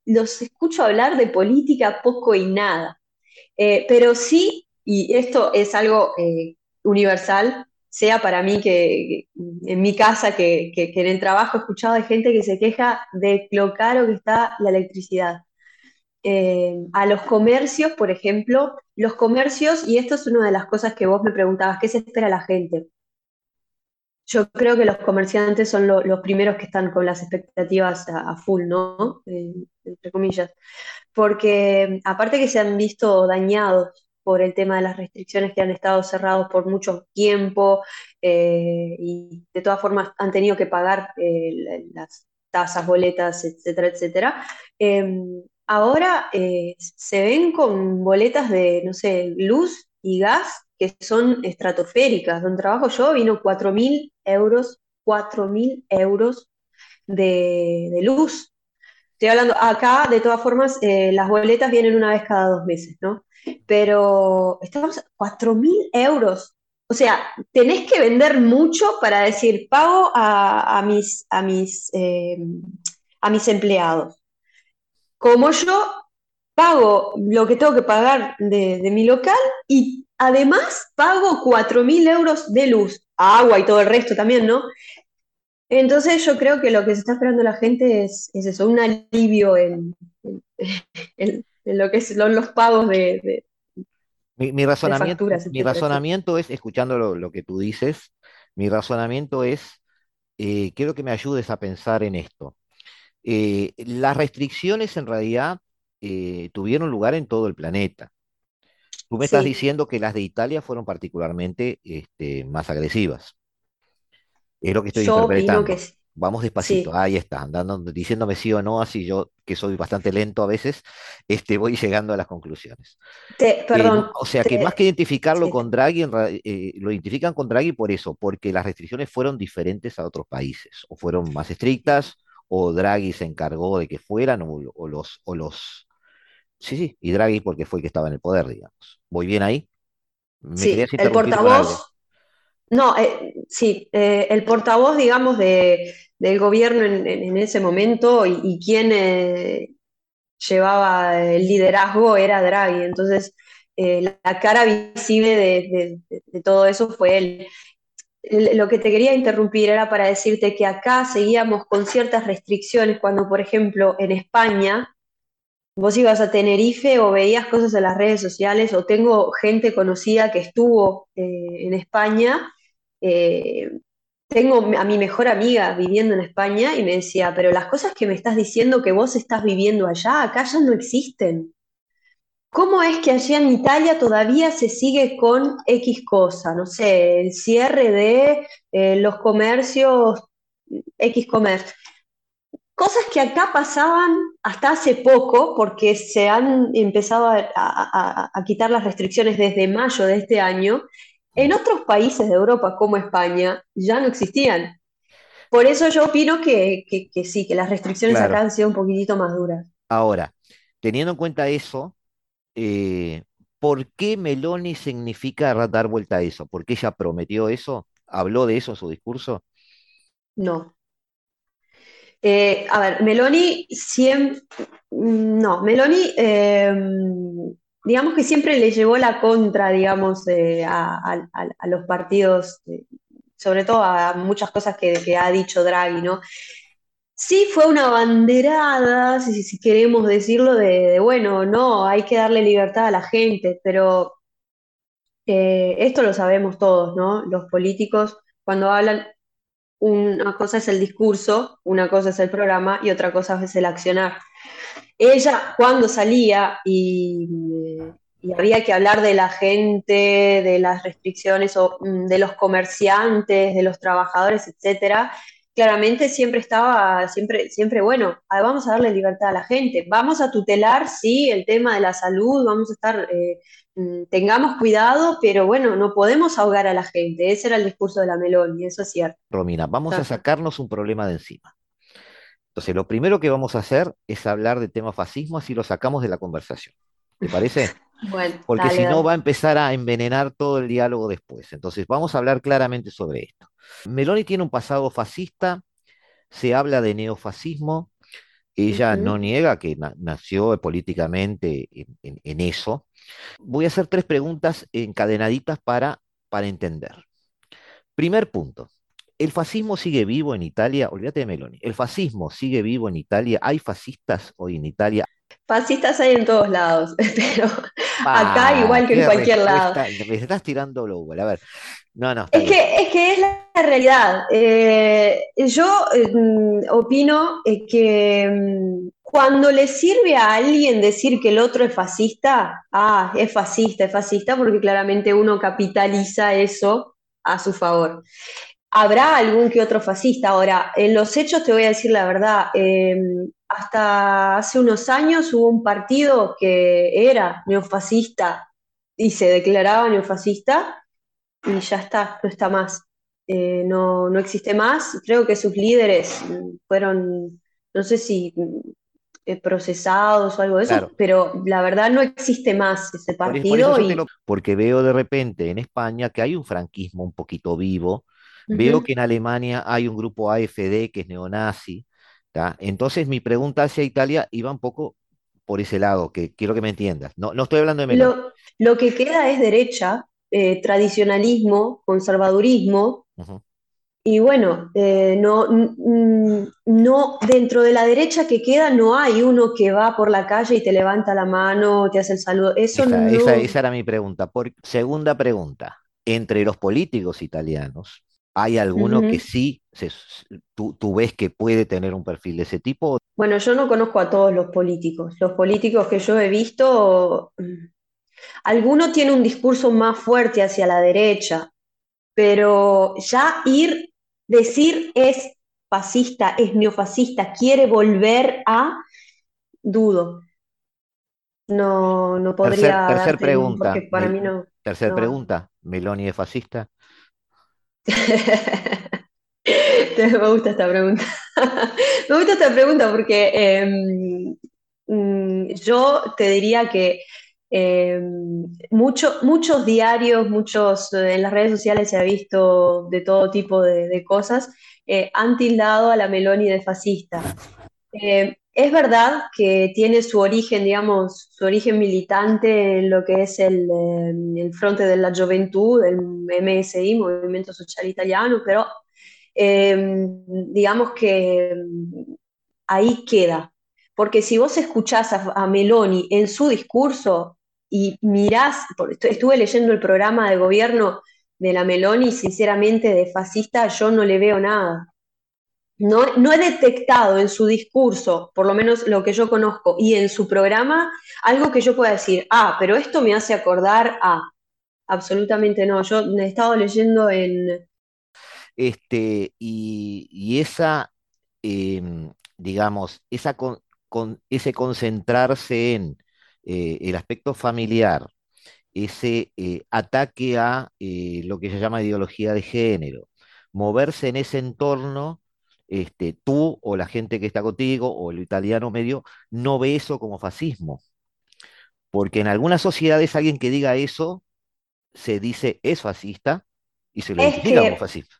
S3: los escucho hablar de política poco y nada. Eh, pero sí, y esto es algo eh, universal, sea para mí que, en mi casa, que, en el trabajo he escuchado de gente que se queja de lo caro que está la electricidad. Eh, a los comercios, por ejemplo, los comercios, y esto es una de las cosas que vos me preguntabas, ¿qué se espera la gente? Yo creo que los comerciantes son los primeros que están con las expectativas a, full, ¿no? Eh, entre comillas. Porque aparte que se han visto dañados por el tema de las restricciones que han estado cerrados por mucho tiempo eh, y de todas formas han tenido que pagar eh, las tasas, boletas, etcétera, etcétera. Em, ahora eh, se ven con boletas de, no sé, luz y gas que son estratosféricas. Donde trabajo yo vino 4.000 euros, 4.000 euros de, de luz. Estoy hablando, acá de todas formas, las boletas vienen una vez cada dos meses, ¿no? pero estamos a 4.000 euros. O sea, tenés que vender mucho para decir, pago a, mis, a, mis, eh, a mis empleados. Como yo pago lo que tengo que pagar de, mi local y además pago 4.000 euros de luz, agua y todo el resto también, ¿no? Entonces yo creo que lo que se está esperando la gente es, eso, un alivio en, en *laughs* lo que son los pagos de,
S2: mi, razonamiento, mi razonamiento es, escuchando lo, que tú dices, mi razonamiento es, eh, quiero que me ayudes a pensar en esto. Eh, las restricciones en realidad eh, tuvieron lugar en todo el planeta. Tú me estás diciendo que las de Italia fueron particularmente este, más agresivas. Es lo que estoy Yo interpretando. Que, Vamos despacito, ahí está, andando, diciéndome sí o no, así yo, que soy bastante lento a veces, *laughs* este, voy llegando a las conclusiones.
S3: Eh, perdón.
S2: o sea que más que identificarlo con Draghi, eh, lo identifican con Draghi por eso, porque las restricciones fueron diferentes a otros países, o fueron más estrictas, o Draghi se encargó de que fueran, o, los, o los... Sí, sí, y Draghi porque fue el que estaba en el poder, digamos. ¿Voy bien ahí?
S3: sí, el portavoz, no, eh, sí, eh, el portavoz, digamos, de, del gobierno en, ese momento y, quien eh, llevaba el liderazgo era Draghi. Entonces, la, cara visible de, todo eso fue él. Lo que te quería interrumpir era para decirte que acá seguíamos con ciertas restricciones cuando, por ejemplo, en España vos ibas a Tenerife o veías cosas en las redes sociales o tengo gente conocida que estuvo en España eh, tengo a mi mejor amiga viviendo en España y me decía, pero las cosas que me estás diciendo que vos estás viviendo allá, acá ya no existen. ¿Cómo es que allá en Italia todavía se sigue con X cosa? No sé, el cierre de eh, los comercios, X comercio. Cosas que acá pasaban hasta hace poco, porque se han empezado a quitar las restricciones desde mayo de este año, en otros países de Europa como España ya no existían. Por eso yo opino que, sí, que las restricciones acá han sido un poquitito más duras.
S2: Ahora, teniendo en cuenta eso, eh, ¿por qué Meloni significa dar vuelta a eso? ¿Por qué ella prometió eso? ¿Habló de eso en su discurso?
S3: No. Eh, a ver, Meloni siempre. No, Meloni eh, digamos que siempre le llevó la contra, digamos, a, los partidos, sobre todo a muchas cosas que, ha dicho Draghi, ¿no? Sí fue una banderada, si, queremos decirlo, de, bueno, no, hay que darle libertad a la gente, pero eh, esto lo sabemos todos, ¿no? Los políticos, cuando hablan, una cosa es el discurso, una cosa es el programa y otra cosa es el accionar. Ella, cuando salía y, había que hablar de la gente, de las restricciones o mm, de los comerciantes, de los trabajadores, etcétera, claramente siempre estaba, siempre, siempre, bueno, ah, vamos a darle libertad a la gente, vamos a tutelar, sí, el tema de la salud, vamos a estar, eh, mm, tengamos cuidado, pero bueno, no podemos ahogar a la gente, ese era el discurso de la Meloni, eso es cierto.
S2: Romina, vamos a sacarnos un problema de encima. Entonces, lo primero que vamos a hacer es hablar de tema fascismo, así lo sacamos de la conversación. ¿Te parece? *laughs*
S3: Bueno,
S2: Porque si no va a empezar a envenenar todo el diálogo después. Entonces, vamos a hablar claramente sobre esto. Meloni tiene un pasado fascista, se habla de neofascismo, ella no niega que na- nació políticamente en, en- en eso. Voy a hacer tres preguntas encadenaditas para, para entender. Primer punto. ¿El fascismo sigue vivo en Italia? Olvídate de Meloni. ¿El fascismo sigue vivo en Italia? ¿Hay fascistas hoy en Italia?
S3: Fascistas hay en todos lados, *laughs* pero acá
S2: Ah,
S3: igual que en cualquier lado.
S2: Me estás tirando global. A ver. No, no,
S3: Es que, es que es la realidad. Eh, yo eh, mm, opino eh, que mm, cuando le sirve a alguien decir que el otro es fascista, ah, es fascista, es fascista, porque claramente uno capitaliza eso a su favor. Habrá algún que otro fascista. Ahora, en los hechos te voy a decir la verdad. eh, hasta hace unos años hubo un partido que era neofascista y se declaraba neofascista y ya está, no está más. Eh, no, no existe más. Creo que sus líderes fueron, no sé si eh, procesados o algo de eso,
S2: Claro.
S3: pero la verdad no existe más ese
S2: Por, por eso
S3: partido y
S2: lo, porque veo de repente en España que hay un franquismo un poquito vivo, veo que en Alemania hay un grupo AfD que es neonazi, ¿tá? Entonces mi pregunta hacia Italia iba un poco por ese lado, que quiero que me entiendas. No, no estoy hablando de Meloni.
S3: Lo, lo que queda es derecha, eh, tradicionalismo, conservadurismo,
S2: Ujú.
S3: y bueno, eh, no, mm, no, dentro de la derecha que queda no hay uno que va por la calle y te levanta la mano, te hace el saludo. Eso
S2: Esa, esa,
S3: no.
S2: esa era mi pregunta. Por, segunda pregunta, entre los políticos italianos, ¿hay alguno que sí se- tú, tú ves que puede tener un perfil de ese tipo?
S3: Bueno, yo no conozco a todos los políticos. Los políticos que yo he visto, mm, alguno tiene un discurso más fuerte hacia la derecha, pero ya ir, decir es fascista, es neofascista, quiere volver a, dudo. No, no
S2: Tercer,
S3: podría
S2: tercer
S3: darte,
S2: pregunta,
S3: para
S2: Mel-
S3: mí no,
S2: tercer
S3: no.
S2: pregunta, ¿Meloni es fascista?
S3: Me gusta esta pregunta. *laughs* Me gusta esta pregunta porque em, mm, yo te diría que mucho- muchos diarios, muchos eh, en las redes sociales se ha visto de todo tipo de, de cosas, eh, han tildado a la Meloni de fascista. Eh, es verdad que tiene su origen, digamos, su origen militante en lo que es el, eh, el Fronte de la Gioventù, el MSI, Movimiento Social Italiano, pero eh, digamos que mm, ahí queda. Porque si vos escuchás a, Meloni en su discurso y mirás, estuve leyendo el programa de gobierno de la Meloni, sinceramente de fascista yo no le veo nada. No, no he detectado en su discurso, por lo menos lo que yo conozco, y en su programa, algo que yo pueda decir, ah, pero esto me hace acordar a. Absolutamente no. Yo he estado leyendo en.
S2: Este, y, y esa, em, digamos, esa con- ese concentrarse en eh, el aspecto familiar, ese eh, ataque a eh, lo que se llama ideología de género, moverse en ese entorno, este, tú o la gente que está contigo o el italiano medio no ve eso como fascismo, porque en algunas sociedades alguien que diga eso se dice es fascista y se lo identifica como fascista.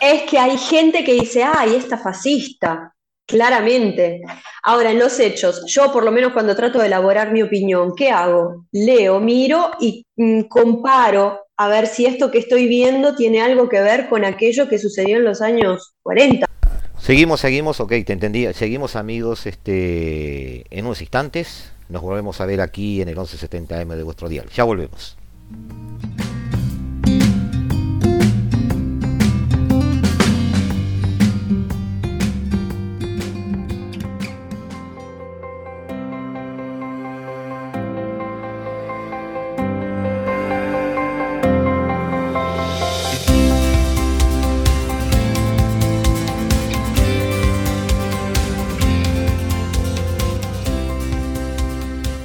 S3: es que hay gente que dice, ay, esta fascista, claramente. Ahora, en los hechos, yo por lo menos cuando trato de elaborar mi opinión, ¿qué hago? Leo, miro y mm, comparo a ver si esto que estoy viendo tiene algo que ver con aquello que sucedió en los años 40.
S2: Seguimos, seguimos, ok, te entendí. Seguimos amigos, este, en unos instantes. Nos volvemos a ver aquí en el 1170M de vuestro dial. Ya volvemos.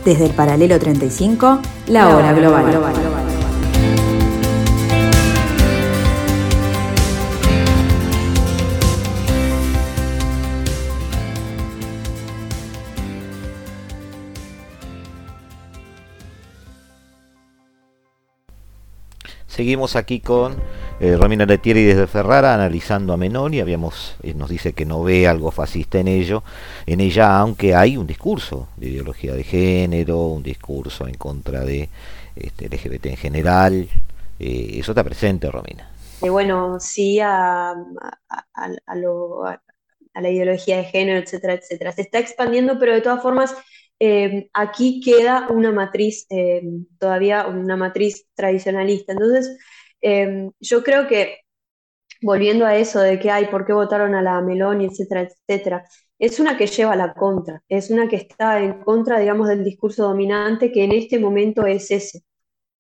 S1: Desde el paralelo 35, la hora global.
S2: Seguimos aquí con eh, Romina Letieri desde Ferrara analizando a Menoni. Habíamos, eh, nos dice que no ve algo fascista en ello, en ella, aunque hay un discurso de ideología de género, un discurso en contra de este, LGBT en general. Eh, eso está presente, Romina.
S3: bueno, sí a, a, la ideología de género, etcétera, etcétera. Se está expandiendo, pero de todas formas eh, aquí queda una matriz, eh, todavía una matriz tradicionalista. Entonces, eh, yo creo que, volviendo a eso de que hay, por qué votaron a la Meloni, etcétera, etcétera, es una que lleva la contra, es una que está en contra, digamos, del discurso dominante que en este momento es ese,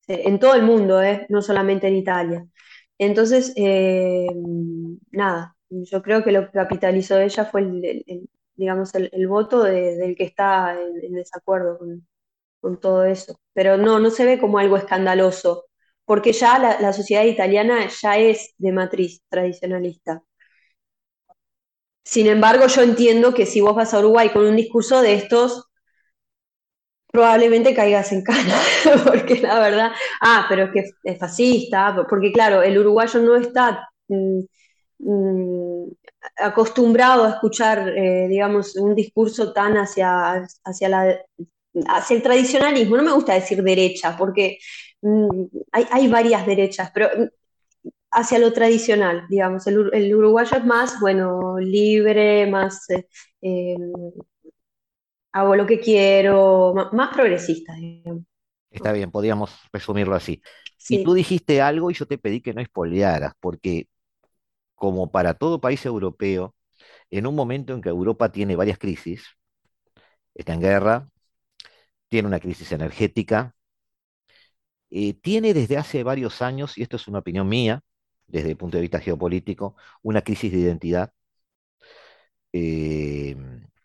S3: en todo el mundo, no solamente en Italia. Entonces, nada, yo creo que lo que capitalizó ella fue el, digamos, el, voto del que está en, desacuerdo con, todo eso. Pero no, no se ve como algo escandaloso, porque ya la, sociedad italiana ya es de matriz tradicionalista. Sin embargo, yo entiendo que si vos vas a Uruguay con un discurso de estos, probablemente caigas en cana, *laughs* porque la verdad, ah, pero es que es fascista, porque claro, el uruguayo no está mm, mm, acostumbrado a escuchar, eh, digamos, un discurso tan hacia, hacia, la, hacia el tradicionalismo. No me gusta decir derecha, porque mm, hay, varias derechas, pero mm, hacia lo tradicional, digamos. El, uruguayo es más, bueno, libre, más... Eh, em, hago lo que quiero, más, progresista,
S2: Está bien, podríamos resumirlo así. Y tú dijiste algo y yo te pedí que no espolearas, porque como para todo país europeo, en un momento en que Europa tiene varias crisis, está en guerra, tiene una crisis energética, eh, tiene desde hace varios años, y esto es una opinión mía, desde el punto de vista geopolítico, una crisis de identidad.
S3: Eh,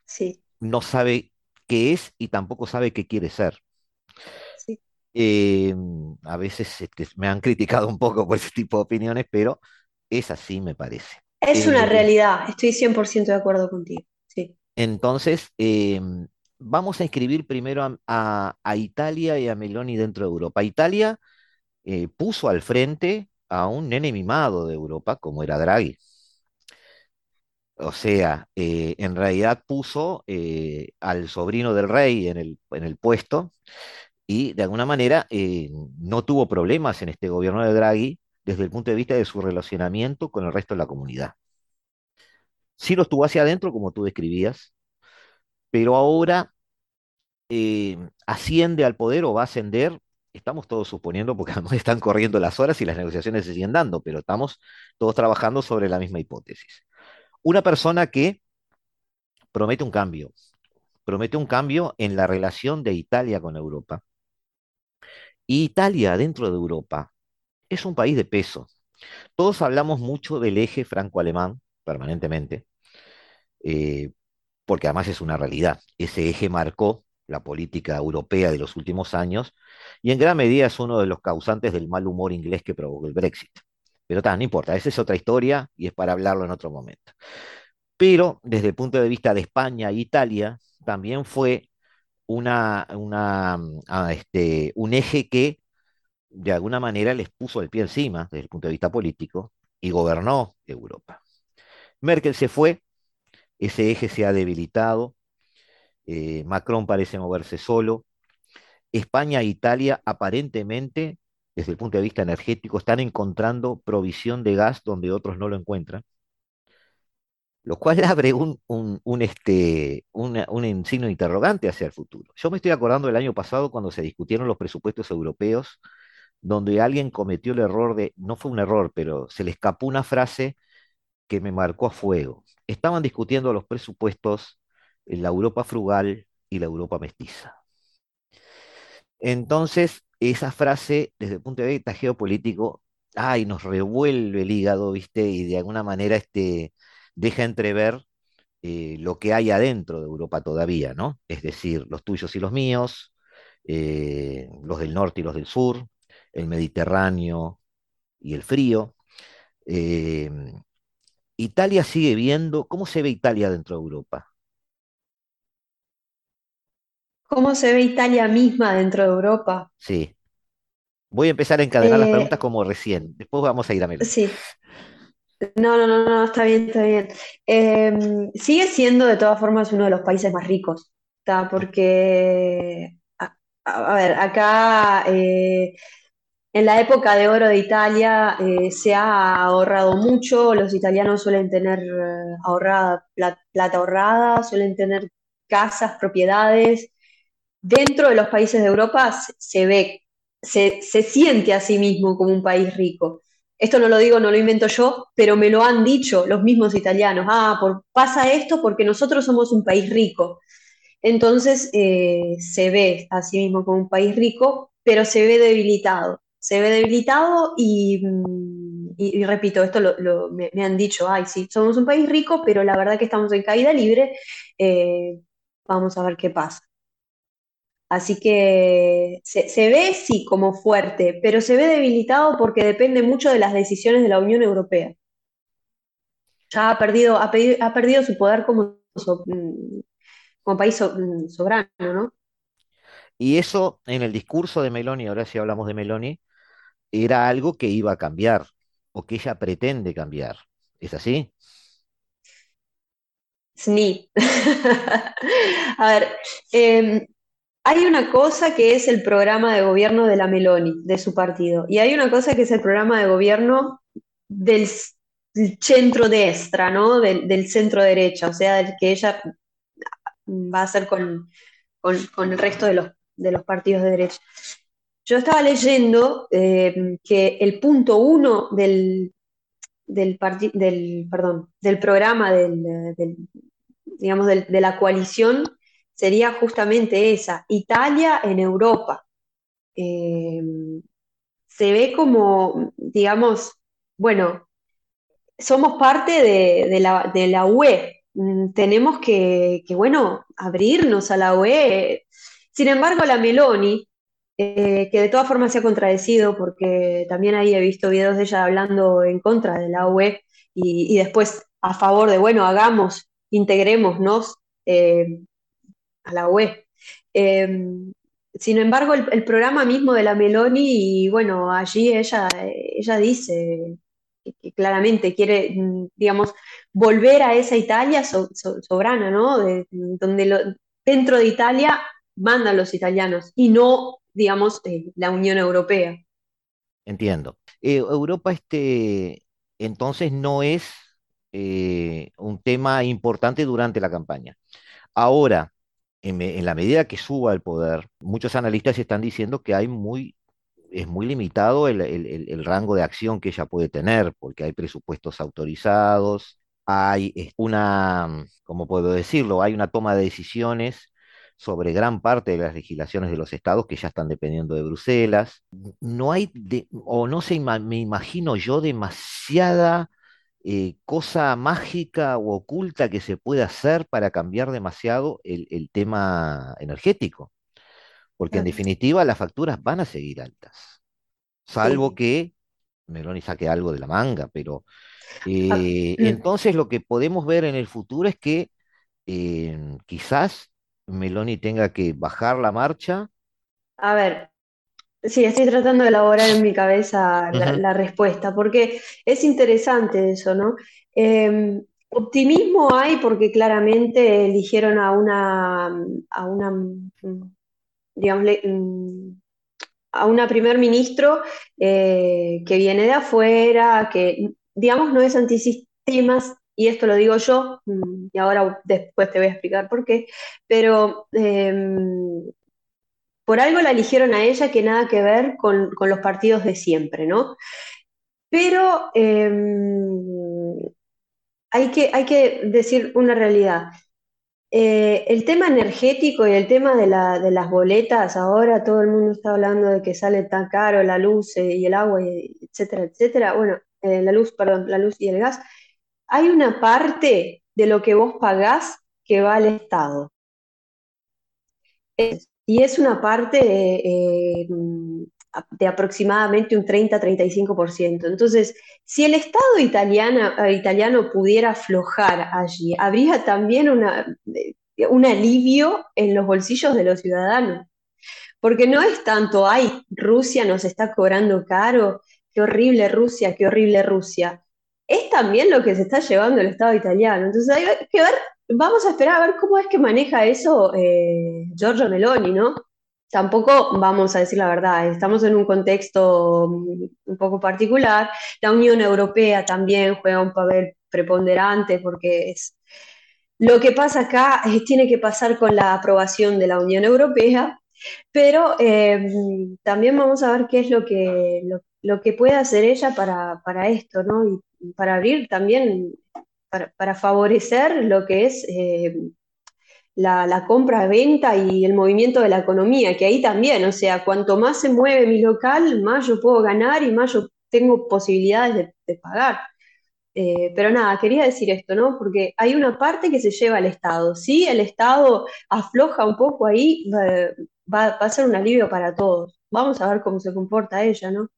S3: sí.
S2: No sabe qué es y tampoco sabe qué quiere ser. Eh, a veces este, me han criticado un poco por ese tipo de opiniones, pero es así, me parece.
S3: Es una realidad, estoy 100% de acuerdo contigo. Sí.
S2: Entonces, vamos a inscribir primero a, Italia y a Meloni dentro de Europa. Italia eh, puso al frente a un nene mimado de Europa, como era Draghi. O sea, eh, en realidad puso al sobrino del rey en el, en el puesto y de alguna manera no tuvo problemas en este gobierno de Draghi desde el punto de vista de su relacionamiento con el resto de la comunidad. Sí lo estuvo hacia adentro, como tú describías, pero ahora eh, asciende al poder o va a ascender, estamos todos suponiendo, porque *laughs* además están corriendo las horas y las negociaciones se siguen dando, pero estamos todos trabajando sobre la misma hipótesis. Una persona que promete un cambio, promete un cambio en la relación de Italia con Europa. Y Italia dentro de Europa es un país de peso. Todos hablamos mucho del eje franco-alemán permanentemente, eh, porque además es una realidad. Ese eje marcó la política europea de los últimos años y en gran medida es uno de los causantes del mal humor inglés que provocó el Brexit. Pero tal, no importa, esa es otra historia y es para hablarlo en otro momento. Pero desde el punto de vista de España e Italia, también fue una, ah, este, un eje que de alguna manera les puso el pie encima desde el punto de vista político y gobernó Europa. Merkel se fue, ese eje se ha debilitado, eh, Macron parece moverse solo, España e Italia aparentemente, desde el punto de vista energético, están encontrando provisión de gas donde otros no lo encuentran, lo cual *laughs* abre un, un, este, un signo interrogante hacia el futuro. Yo me estoy acordando del año pasado cuando se discutieron los presupuestos europeos donde alguien cometió el error de, no fue un error, pero se le escapó una frase que me marcó a fuego. Estaban discutiendo los presupuestos la Europa frugal y la Europa mestiza. Entonces, esa frase, desde el punto de vista geopolítico, ay, nos revuelve el hígado, ¿viste? Y de alguna manera este, deja entrever eh, lo que hay adentro de Europa todavía, ¿no? Es decir, los tuyos y los míos, eh, los del norte y los del sur, el Mediterráneo y el frío. Eh, Italia sigue viendo, ¿cómo se ve Italia dentro de Europa?
S3: ¿Cómo se ve Italia misma dentro de Europa?
S2: Sí. Voy a empezar a encadenar las
S3: Eh,
S2: preguntas como recién, después vamos a ir a Meloni.
S3: sí, no, no, no, no, está bien, está bien. Eh, sigue siendo de todas formas uno de los países más ricos, ¿está? Porque, a, ver, acá eh, en la época de oro de Italia eh, se ha ahorrado mucho, los italianos suelen tener ahorrada, pla- plata ahorrada, suelen tener casas, propiedades. Dentro de los países de Europa se, ve, se, se siente a sí mismo como un país rico. Esto no lo digo, no lo invento yo, pero me lo han dicho los mismos italianos. Ah, pasa esto porque nosotros somos un país rico. Entonces eh, se ve a sí mismo como un país rico, pero se ve debilitado. Se ve debilitado y, mm, repito, esto me, me han dicho, ay, sí, somos un país rico, pero la verdad que estamos en caída libre. eh, vamos a ver qué pasa. Así que se, se ve, sí, como fuerte, pero se ve debilitado porque depende mucho de las decisiones de la Unión Europea. Ya ha perdido, ha perdido su poder como, mm, como país so- mm, soberano, ¿no?
S2: Y eso en el discurso de Meloni, ahora sí hablamos de Meloni, era algo que iba a cambiar o que ella pretende cambiar. ¿Es así?
S3: SNI. *laughs* A ver, eh, hay una cosa que es el programa de gobierno de la Meloni, de su partido, y hay una cosa que es el programa de gobierno del centro destra, ¿no? Del, del centro derecha, o sea, del que ella va a hacer con, con, el resto de los, de los partidos de derecha. Yo estaba leyendo eh, que el punto uno del, del, del, perdón, del programa del, digamos, de la coalición sería justamente esa, Italia en Europa. Eh, se ve como, digamos, bueno, somos parte de, de la, de la UE. Mm, Tenemos que, que, bueno, abrirnos a la UE. Sin embargo, la Meloni, eh, que de todas formas se ha contradecido, porque también ahí he visto videos de ella hablando en contra de la UE y, y después a favor de, bueno, hagamos, integrémonos eh, a la UE. Eh, sin embargo, el, programa mismo de la Meloni, y bueno, allí ella, ella dice que, claramente quiere, mm, digamos, volver a esa Italia so- so- soberana, ¿no? De- donde dentro de Italia mandan los italianos y no, digamos, eh, la Unión Europea.
S2: Entiendo. Eh, Europa, este, entonces no es eh, un tema importante durante la campaña. Ahora, en, la medida que suba el poder, muchos analistas están diciendo que hay muy, es muy limitado el, el- rango de acción que ella puede tener, porque hay presupuestos autorizados, hay una, mm, ¿cómo puedo decirlo? Hay una toma de decisiones sobre gran parte de las legislaciones de los estados que ya están dependiendo de Bruselas. No hay, o no se me imagino yo demasiada eh, cosa mágica o oculta que se puede hacer para cambiar demasiado el, el tema energético, porque en definitiva las facturas van a seguir altas, salvo
S3: Sí.
S2: que Meloni saque algo de la manga, pero
S3: Ah,
S2: eh,
S3: mm.
S2: entonces lo que podemos ver en el futuro es que eh, quizás Meloni tenga que bajar la marcha.
S3: A ver, sí, estoy tratando de elaborar en mi cabeza la, respuesta, porque es interesante eso, ¿no? Eh, optimismo hay porque claramente eligieron a una, a una, digamos, le- mm, a una primer ministro eh, que viene de afuera, que, digamos, no es antisistemas, y esto lo digo yo, mm, y ahora después te voy a explicar por qué, pero... em, por algo la eligieron a ella que nada que ver con, con los partidos de siempre, ¿no? Pero eh, hay que, hay que decir una realidad. Eh, el tema energético y el tema de, la- de las boletas, ahora todo el mundo está hablando de que sale tan caro la luz eh, y el agua, etcétera, etcétera. Bueno, eh, la luz, perdón, la luz y el gas. Hay una parte de lo que vos pagás que va al Estado. Y es una parte eh, de aproximadamente un 30-35%. Entonces, si el Estado italiano, italiano pudiera aflojar allí, habría también una, un alivio en los bolsillos de los ciudadanos. Porque no es tanto, ay, Rusia nos está cobrando caro, qué horrible Rusia, qué horrible Rusia. Es también lo que se está llevando el Estado italiano. Entonces hay que ver, vamos a esperar a ver cómo es que maneja eso eh, Giorgio Meloni, ¿no? Tampoco vamos a decir la verdad, estamos en un contexto mm, un poco particular. La Unión Europea también juega un papel preponderante porque es, lo que pasa acá tiene que pasar con la aprobación de la Unión Europea, pero eh, también vamos a ver qué es lo que, lo, que puede hacer ella para, para, esto, ¿no? Y para abrir también, para, favorecer lo que es eh, la, compra-venta y el movimiento de la economía, que ahí también, o sea, cuanto más se mueve mi local, más yo puedo ganar y más yo tengo posibilidades de, pagar. Eh, pero nada, quería decir esto, ¿no? Porque hay una parte que se lleva al Estado. Si el Estado afloja un poco ahí, va, a ser un alivio para todos. Vamos a ver cómo se comporta ella, ¿no?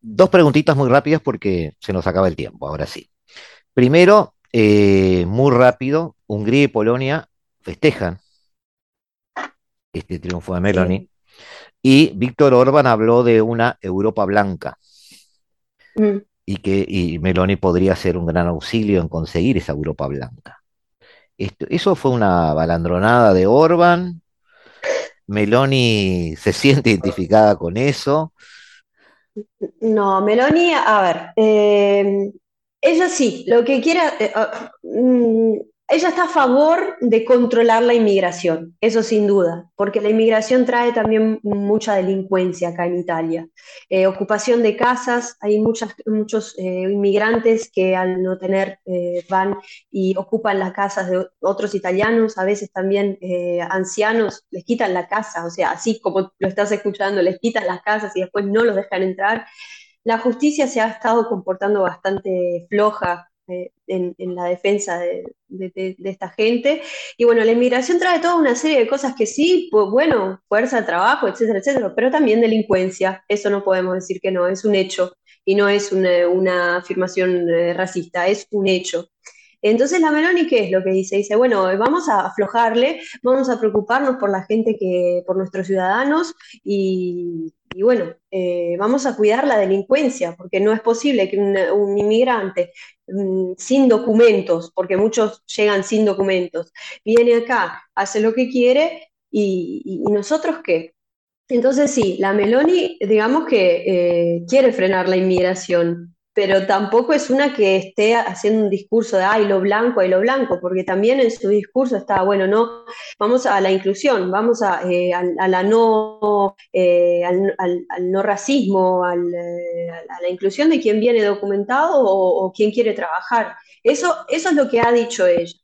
S2: Dos preguntitas muy rápidas porque se nos acaba el tiempo, ahora sí. Primero, eh, muy rápido, Hungría y Polonia festejan este triunfo de Meloni. Y Víctor Orban habló de una Europa blanca. Mm. Y que y Meloni podría ser un gran auxilio en conseguir esa Europa blanca. Esto, eso fue una balandronada de Orban. Meloni se siente identificada con eso.
S3: No, Meloni, a ver, eh, ella sí, lo que quiera, eh, ah, mm, ella está a favor de controlar la inmigración, eso sin duda, porque la inmigración trae también mucha delincuencia acá en Italia. Eh, ocupación de casas, hay muchas, muchos eh, inmigrantes que al no tener van y ocupan las casas de otros italianos, a veces también ancianos les quitan la casa, o sea, así como lo estás escuchando, les quitan las casas y después no los dejan entrar la justicia se ha estado comportando bastante floja eh, en, la defensa de, esta gente. Y bueno, la inmigración trae toda una serie de cosas que sí, pues bueno, fuerza trabajo, etcétera, etcétera, pero también delincuencia. Eso no podemos decir que no, es un hecho y no es una, afirmación eh, racista, es un hecho. Entonces la Meloni, ¿qué es lo que dice? Dice, bueno, vamos a aflojarle, vamos a preocuparnos por la gente que, por nuestros ciudadanos y, bueno, eh, vamos a cuidar la delincuencia, porque no es posible que un, inmigrante mm, sin documentos, porque muchos llegan sin documentos, viene acá, hace lo que quiere y, nosotros qué. Entonces sí, la Meloni, digamos que eh, quiere frenar la inmigración, pero tampoco es una que esté haciendo un discurso de, ay, lo blanco, ay, lo blanco, porque también en su discurso está, bueno, no, vamos a la inclusión, vamos a, eh, la no, eh, al, no racismo, eh, a la inclusión de quien viene documentado o, quien quiere trabajar. Eso, eso es lo que ha dicho ella.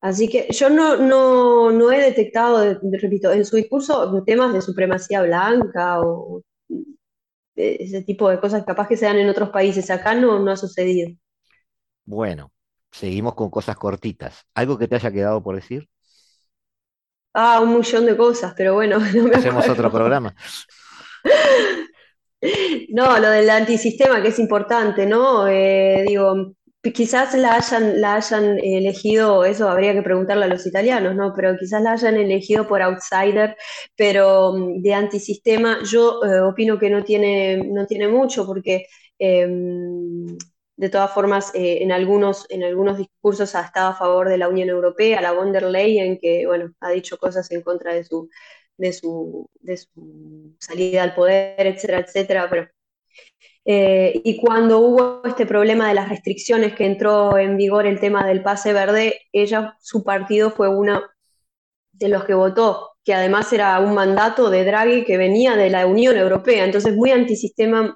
S3: Así que yo no, no, no he detectado, repito, en su discurso temas de supremacía blanca o ese tipo de cosas capaz que se dan en otros países. Acá no, no ha sucedido.
S2: Bueno, seguimos con cosas cortitas. ¿Algo que te haya quedado por decir?
S3: Ah, un millón de cosas, pero bueno, *laughs* no me
S2: Hacemos otro programa. *laughs*
S3: No, lo del antisistema que es importante, ¿no? Eh, digo, quizás la hayan, la hayan elegido, eso habría que preguntarle a los italianos, ¿no? Pero quizás la hayan elegido por outsider, pero mm, de antisistema yo eh, opino que no tiene, no tiene mucho, porque em, de todas formas eh, en, algunos, en algunos discursos ha estado a favor de la Unión Europea, la von der Leyen, que bueno, ha dicho cosas en contra de su, de su, de su salida al poder, etcétera, etcétera, pero eh, y cuando hubo este problema de las restricciones que entró en vigor el tema del pase verde, ella, su partido fue uno de los que votó, que además era un mandato de Draghi que venía de la Unión Europea, entonces muy antisistema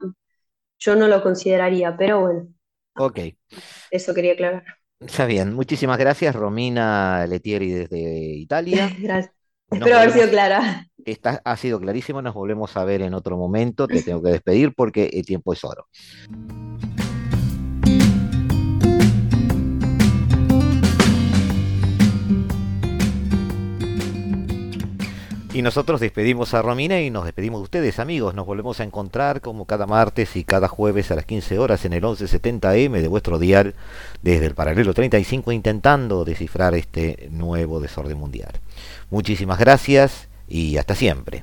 S3: yo no lo consideraría, pero bueno.
S2: Ok.
S3: Eso quería aclarar.
S2: Está bien, muchísimas gracias, Romina Letieri desde Italia. *laughs*
S3: gracias. Espero haber sido clara.
S2: Está, ha sido clarísimo, nos volvemos a ver en otro momento. Te tengo que despedir porque el tiempo es oro. Y nosotros despedimos a Romina y nos despedimos de ustedes, amigos. Nos volvemos a encontrar como cada martes y cada jueves a las 15 horas en el 1170M de vuestro dial desde el paralelo 35 intentando descifrar este nuevo desorden mundial. Muchísimas gracias y hasta siempre.